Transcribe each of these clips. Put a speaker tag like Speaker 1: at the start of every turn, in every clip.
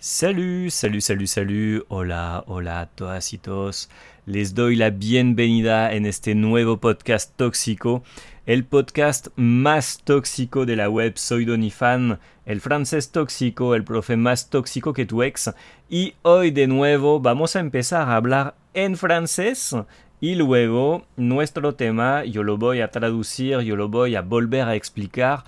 Speaker 1: Salut, salut, salut, salut, hola, hola, todas y todos. Les doy la bienvenida en este nuevo podcast tóxico, el podcast más tóxico de la web Soy Donifan, el francés tóxico, el profe más tóxico que tu ex. Y hoy de nuevo vamos a empezar a hablar en francés y luego nuestro tema yo lo voy a traducir, yo lo voy a volver a explicar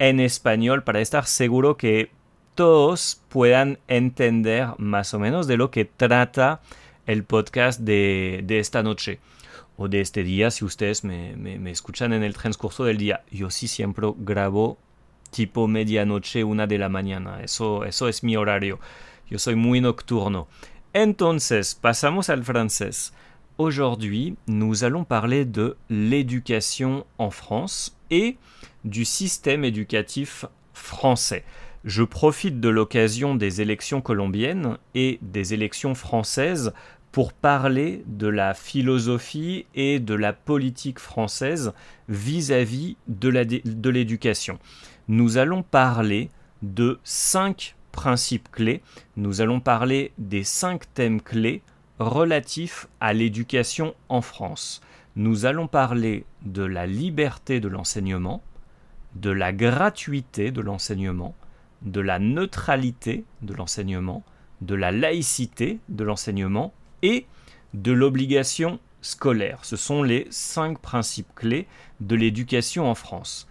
Speaker 1: en español para estar seguro que todos puedan entender más o menos de lo que trata el podcast de, esta noche o de este día si ustedes me, escuchan en el transcurso del día. Yo sí siempre grabo tipo medianoche, una de la mañana. Eso, eso es mi horario. Yo soy muy nocturno. Entonces, pasamos al francés. Aujourd'hui, nous allons parler de l'éducation en France et du système éducatif français. Je profite de l'occasion des élections colombiennes et des élections françaises pour parler de la philosophie et de la politique française vis-à-vis de l'éducation. Nous allons parler de cinq principes clés, nous allons parler des cinq thèmes clés relatifs à l'éducation en France. Nous allons parler de la liberté de l'enseignement, de la gratuité de l'enseignement, de la neutralité de l'enseignement, de la laïcité de l'enseignement et de l'obligation scolaire. Ce sont les cinq principes clés de l'éducation en France.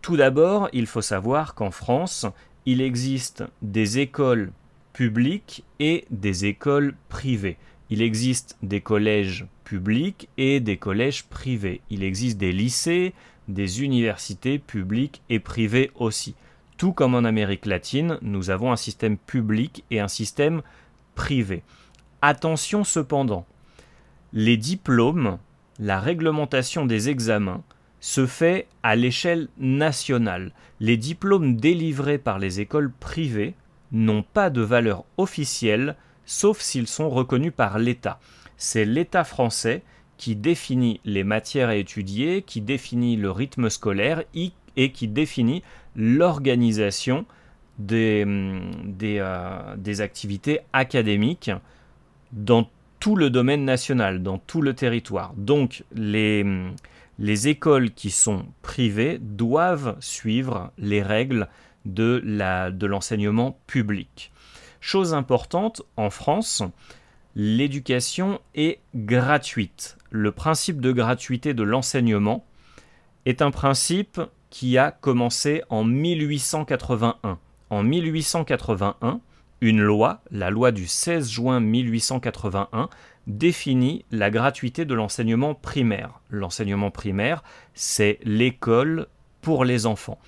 Speaker 1: Tout d'abord, il faut savoir qu'en France, il existe des écoles publiques et des écoles privées. Il existe des collèges publics et des collèges privés. Il existe des lycées, des universités publiques et privées aussi. Tout comme en Amérique latine, nous avons un système public et un système privé. Attention cependant, les diplômes, la réglementation des examens se fait à l'échelle nationale. Les diplômes délivrés par les écoles privées n'ont pas de valeur officielle sauf s'ils sont reconnus par l'État. C'est l'État français qui définit les matières à étudier, qui définit le rythme scolaire et qui définit l'organisation des, hum, euh, des, activités académiques dans tout le domaine national, dans tout le territoire. Donc les, hum, les écoles qui sont privées doivent suivre les règles de l'enseignement de public. Chose importante, en France, l'éducation est gratuite. Le principe de gratuité de l'enseignement est un principe qui a commencé en 1881. En 1881, une loi, la loi du 16 juin 1881, définit la gratuité de l'enseignement primaire. L'enseignement primaire, c'est l'école pour les enfants.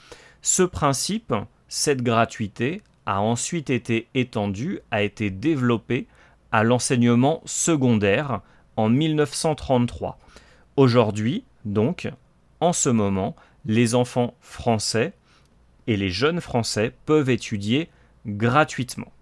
Speaker 1: Ce principe, cette gratuité, a ensuite été étendu, a été développé à l'enseignement secondaire en 1933. Aujourd'hui, donc, en ce moment, les enfants français et les jeunes français peuvent étudier gratuitement.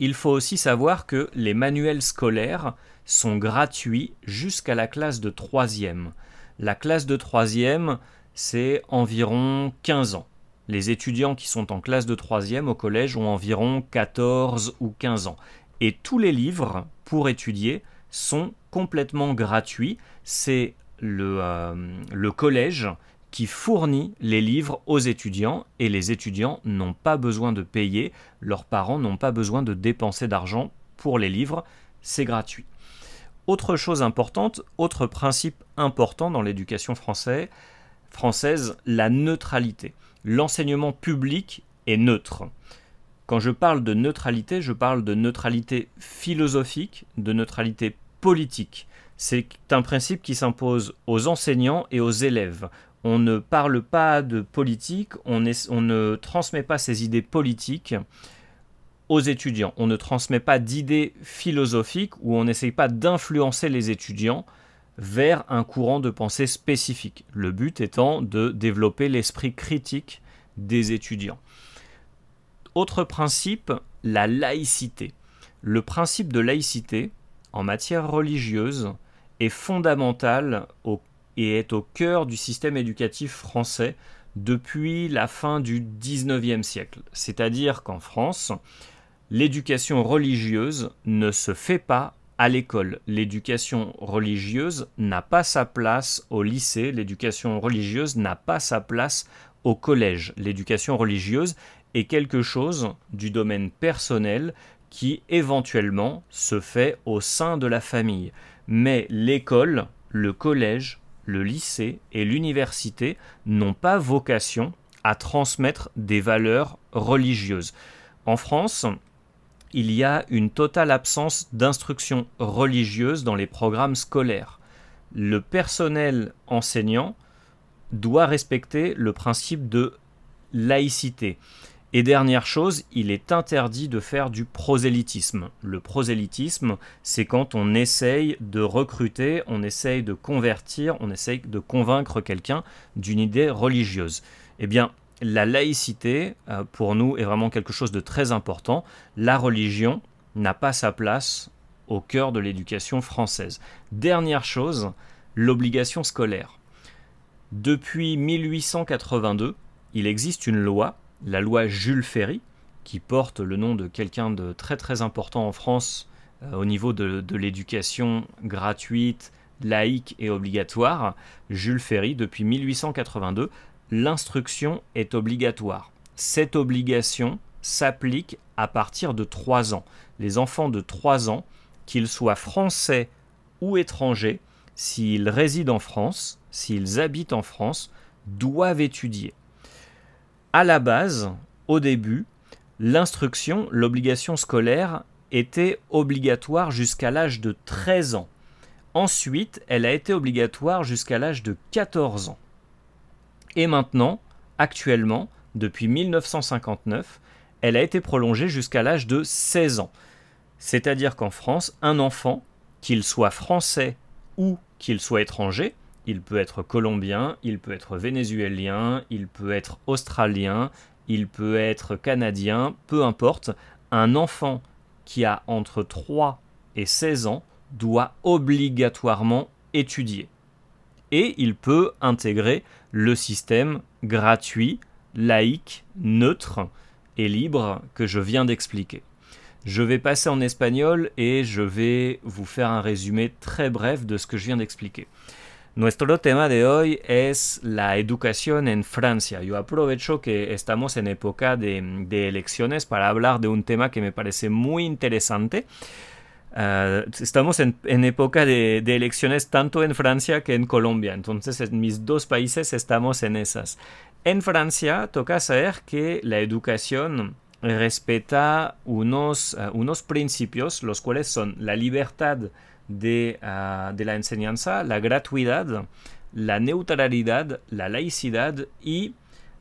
Speaker 1: Il faut aussi savoir que les manuels scolaires sont gratuits jusqu'à la classe de troisième. La classe de troisième, c'est environ 15 ans. Les étudiants qui sont en classe de troisième au collège ont environ 14 ou 15 ans. Et tous les livres pour étudier sont complètement gratuits. C'est le, euh, le collège qui fournit les livres aux étudiants et les étudiants n'ont pas besoin de payer, leurs parents n'ont pas besoin de dépenser d'argent pour les livres, c'est gratuit. Autre chose importante, autre principe important dans l'éducation française, française, la neutralité. L'enseignement public est neutre. Quand je parle de neutralité, je parle de neutralité philosophique, de neutralité C'est un principe qui s'impose aux enseignants et aux élèves on ne parle pas de politique, on, ne transmet pas ses idées politiques aux étudiants. On ne transmet pas d'idées philosophiques ou on n'essaye pas d'influencer les étudiants vers un courant de pensée spécifique. Le but étant de développer l'esprit critique des étudiants. Autre principe, la laïcité. Le principe de laïcité en matière religieuse est fondamental au et est au cœur du système éducatif français depuis la fin du XIXe siècle. C'est-à-dire qu'en France, L'éducation religieuse ne se fait pas à l'école. L'éducation religieuse n'a pas sa place au lycée, l'éducation religieuse n'a pas sa place au collège. L'éducation religieuse est quelque chose du domaine personnel qui éventuellement se fait au sein de la famille. Mais l'école, le collège, le lycée et l'université n'ont pas vocation à transmettre des valeurs religieuses. En France, il y a une totale absence d'instruction religieuse dans les programmes scolaires. Le personnel enseignant doit respecter le principe de laïcité. Et dernière chose, il est interdit de faire du prosélytisme. Le prosélytisme, c'est quand on essaye de recruter, on essaye de convertir, on essaye de convaincre quelqu'un d'une idée religieuse. Eh bien, la laïcité, euh, pour nous, est vraiment quelque chose de très important. La religion n'a pas sa place au cœur de l'éducation française. Dernière chose, l'obligation scolaire. Depuis 1882, il existe une loi la loi Jules Ferry, qui porte le nom de quelqu'un de très très important en France euh, au niveau de, l'éducation gratuite, laïque et obligatoire, Jules Ferry, depuis 1882, l'instruction est obligatoire. Cette obligation s'applique à partir de 3 ans. Les enfants de 3 ans, qu'ils soient français ou étrangers, s'ils résident en France, s'ils habitent en France, doivent étudier à la base, au début, l'instruction, l'obligation scolaire était obligatoire jusqu'à l'âge de 13 ans. Ensuite, elle a été obligatoire jusqu'à l'âge de 14 ans. Et maintenant, actuellement, depuis 1959, elle a été prolongée jusqu'à l'âge de 16 ans. C'est-à-dire qu'en France, un enfant, qu'il soit français ou qu'il soit étranger, il peut être colombien, il peut être vénézuélien, il peut être australien, il peut être canadien, peu importe. Un enfant qui a entre 3 et 16 ans doit obligatoirement étudier. Et il peut intégrer le système gratuit, laïque, neutre et libre que je viens d'expliquer. Je vais passer en espagnol et je vais vous faire un résumé très bref de ce que je viens d'expliquer. Nuestro tema de hoy es la educación en Francia. Yo aprovecho que estamos en época de, elecciones para hablar de un tema que me parece muy interesante. Ah, estamos en, época de, elecciones tanto en Francia que en Colombia, entonces en mis dos países estamos en esas. En Francia toca saber que la educación respeta unos, ah, unos principios, los cuales son la libertad Ah, de, la enseñanza, la gratuidad, la neutralidad, la laicidad y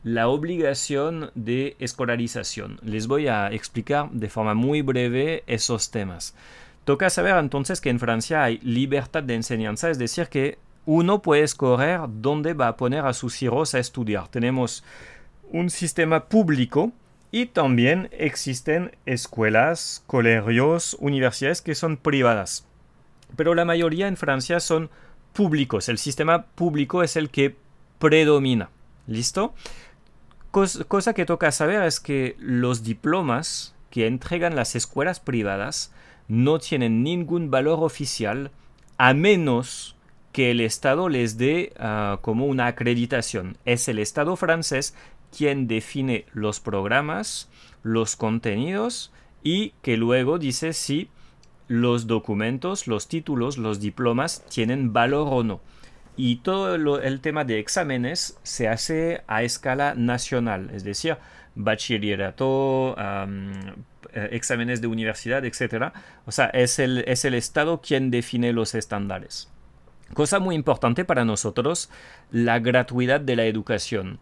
Speaker 1: la obligación de escolarización. Les voy a explicar de forma muy breve esos temas. Toca saber entonces que en Francia hay libertad de enseñanza, es decir, que uno puede escoger dónde va a poner a sus hijos a estudiar. Tenemos un sistema público y también existen escuelas, colegios, universidades que son privadas pero la mayoría en Francia son públicos. El sistema público es el que predomina. ¿Listo? cosa que toca saber es que los diplomas que entregan las escuelas privadas no tienen ningún valor oficial a menos que el Estado les dé ah, como una acreditación. Es el Estado francés quien define los programas, los contenidos y que luego dice si los documentos, los títulos, los diplomas tienen valor o no. Y todo el tema de exámenes se hace a escala nacional, es decir, bachillerato, eh, exámenes de universidad, etc. O sea, es el, es el Estado quien define los estándares. Cosa muy importante para nosotros, la gratuidad de la educación.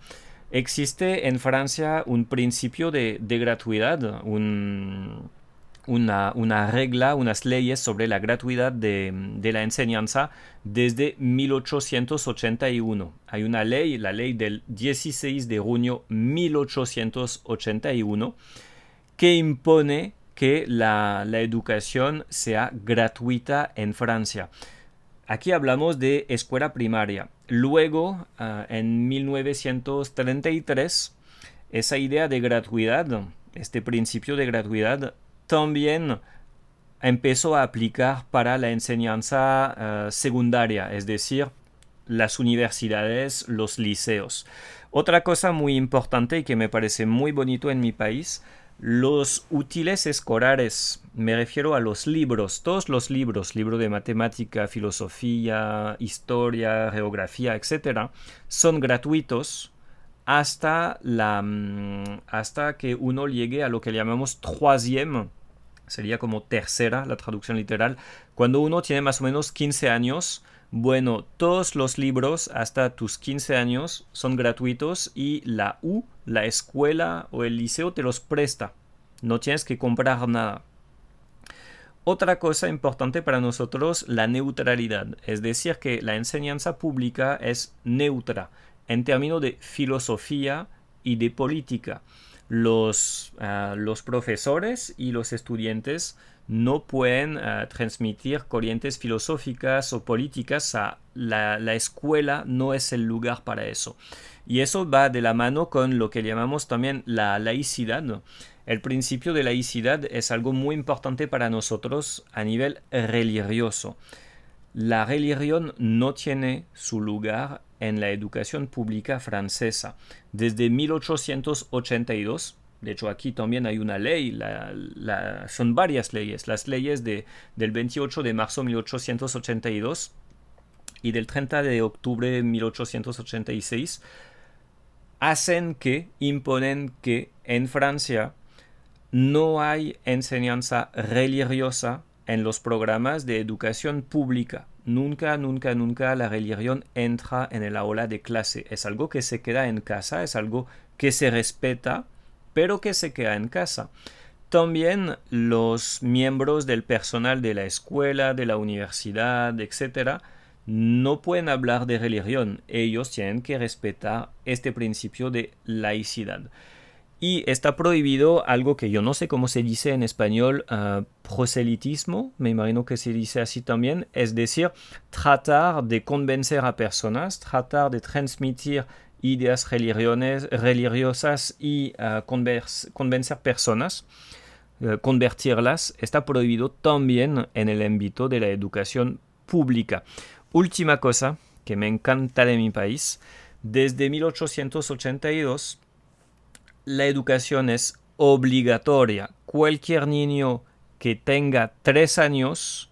Speaker 1: Existe en Francia un principio de, de gratuidad, un una, regla, unas leyes sobre la gratuidad de, la enseñanza desde 1881. Hay una ley, la ley del 16 de junio 1881, que impone que la, educación sea gratuita en Francia. Aquí hablamos de escuela primaria. Luego, ah, en 1933, esa idea de gratuidad, este principio de gratuidad, también empezó a aplicar para la enseñanza eh, secundaria, es decir, las universidades, los liceos. Otra cosa muy importante y que me parece muy bonito en mi país, los útiles escolares, me refiero a los libros, todos los libros, libro de matemática, filosofía, historia, geografía, etc., son gratuitos hasta, la, mm, hasta que uno llegue a lo que llamamos troisième, sería como tercera la traducción literal, cuando uno tiene más o menos 15 años, bueno, todos los libros hasta tus 15 años son gratuitos y la U, la escuela o el liceo te los presta. No tienes que comprar nada. Otra cosa importante para nosotros, la neutralidad. Es decir, que la enseñanza pública es neutra en términos de filosofía y de política. Los, ah, los profesores y los estudiantes no pueden eh, transmitir corrientes filosóficas o políticas a la, escuela, no es el lugar para eso. Y eso va de la mano con lo que llamamos también la laicidad. El principio de laicidad es algo muy importante para nosotros a nivel religioso. La religión no tiene su lugar en la educación pública francesa. Desde 1882 de hecho, aquí también hay una ley, son varias leyes. Las leyes de, del 28 de marzo de 1882 y del 30 de octubre de 1886 hacen que, imponen que en Francia no hay enseñanza religiosa en los programas de educación pública. Nunca, nunca, nunca la religión entra en el aula de clase. Es algo que se queda en casa, es algo que se respeta pero que se queda en casa. También los miembros del personal de la escuela, de la universidad, etc., no pueden hablar de religión. Ellos tienen que respetar este principio de laicidad. Y está prohibido algo que yo no sé cómo se dice en español, ah, proselitismo, me imagino que se dice así también, es decir, tratar de convencer a personas, tratar de transmitir ideas religiosas y uh, convencer personas, uh, convertirlas, está prohibido también en el ámbito de la educación pública. Última cosa que me encanta de mi país, desde 1882 la educación es obligatoria. Cualquier niño que tenga tres años,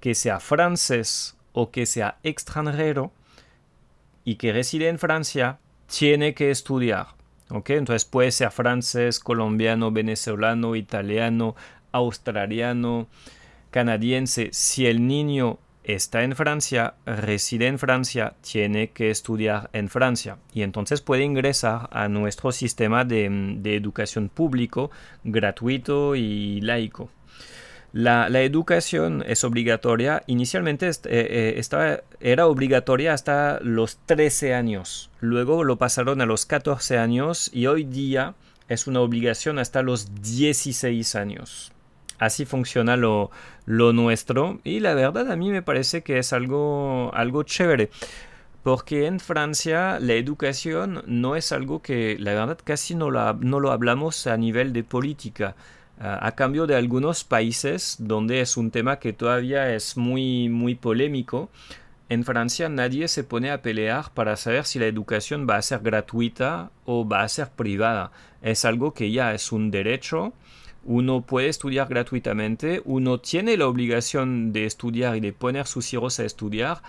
Speaker 1: que sea francés o que sea extranjero y que reside en Francia, tiene que estudiar. ¿ok? Entonces puede ser francés, colombiano, venezolano, italiano, australiano, canadiense. Si el niño está en Francia, reside en Francia, tiene que estudiar en Francia y entonces puede ingresar a nuestro sistema de, de educación público gratuito y laico. La, educación es obligatoria, inicialmente eh, eh, estaba, era obligatoria hasta los 13 años, luego lo pasaron a los 14 años y hoy día es una obligación hasta los 16 años. Así funciona lo, nuestro y la verdad a mí me parece que es algo, algo chévere porque en Francia la educación no es algo que la verdad casi no, la, no lo hablamos a nivel de política a cambio de algunos países donde es un tema que todavía es muy, muy polémico. En Francia nadie se pone a pelear para saber si la educación va a ser gratuita o va a ser privada. Es algo que ya es un derecho. Uno puede estudiar gratuitamente, uno tiene la obligación de estudiar y de poner sus hijos a estudiar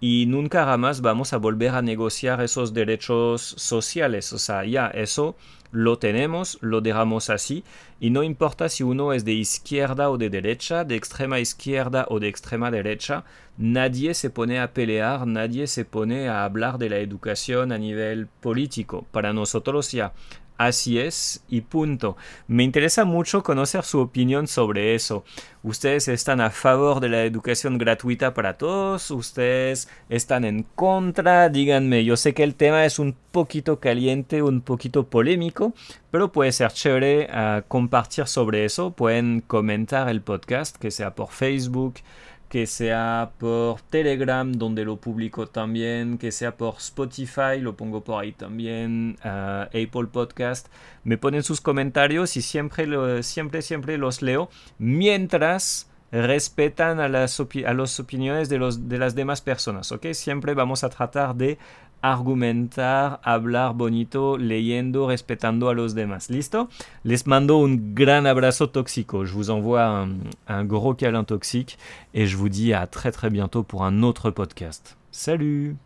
Speaker 1: y nunca jamás vamos a volver a negociar esos derechos sociales. O sea, ya eso lo tenemos, lo dejamos así y no importa si uno es de izquierda o de derecha, de extrema izquierda o de extrema derecha, nadie se pone a pelear, nadie se pone a hablar de la educación a nivel político. Para nosotros ya Así es y punto. Me interesa mucho conocer su opinión sobre eso. ¿Ustedes están a favor de la educación gratuita para todos? ¿Ustedes están en contra? Díganme, yo sé que el tema es un poquito caliente, un poquito polémico, pero puede ser chévere ah, compartir sobre eso. Pueden comentar el podcast, que sea por Facebook, que sea por Telegram, donde lo publico también, que sea por Spotify, lo pongo por ahí también, Apple Podcast. Me ponen sus comentarios y siempre, siempre, siempre los leo, mientras respetan a las, a las opiniones de, los, de las demás personas, ¿ok? Siempre vamos a tratar de argumentar, hablar bonito, leyendo, respetando a los demás. ¿Listo? Les mando un gran abrazo toxico. Je vous envoie un, un gros câlin toxique et je vous dis à très très bientôt pour un autre podcast. Salut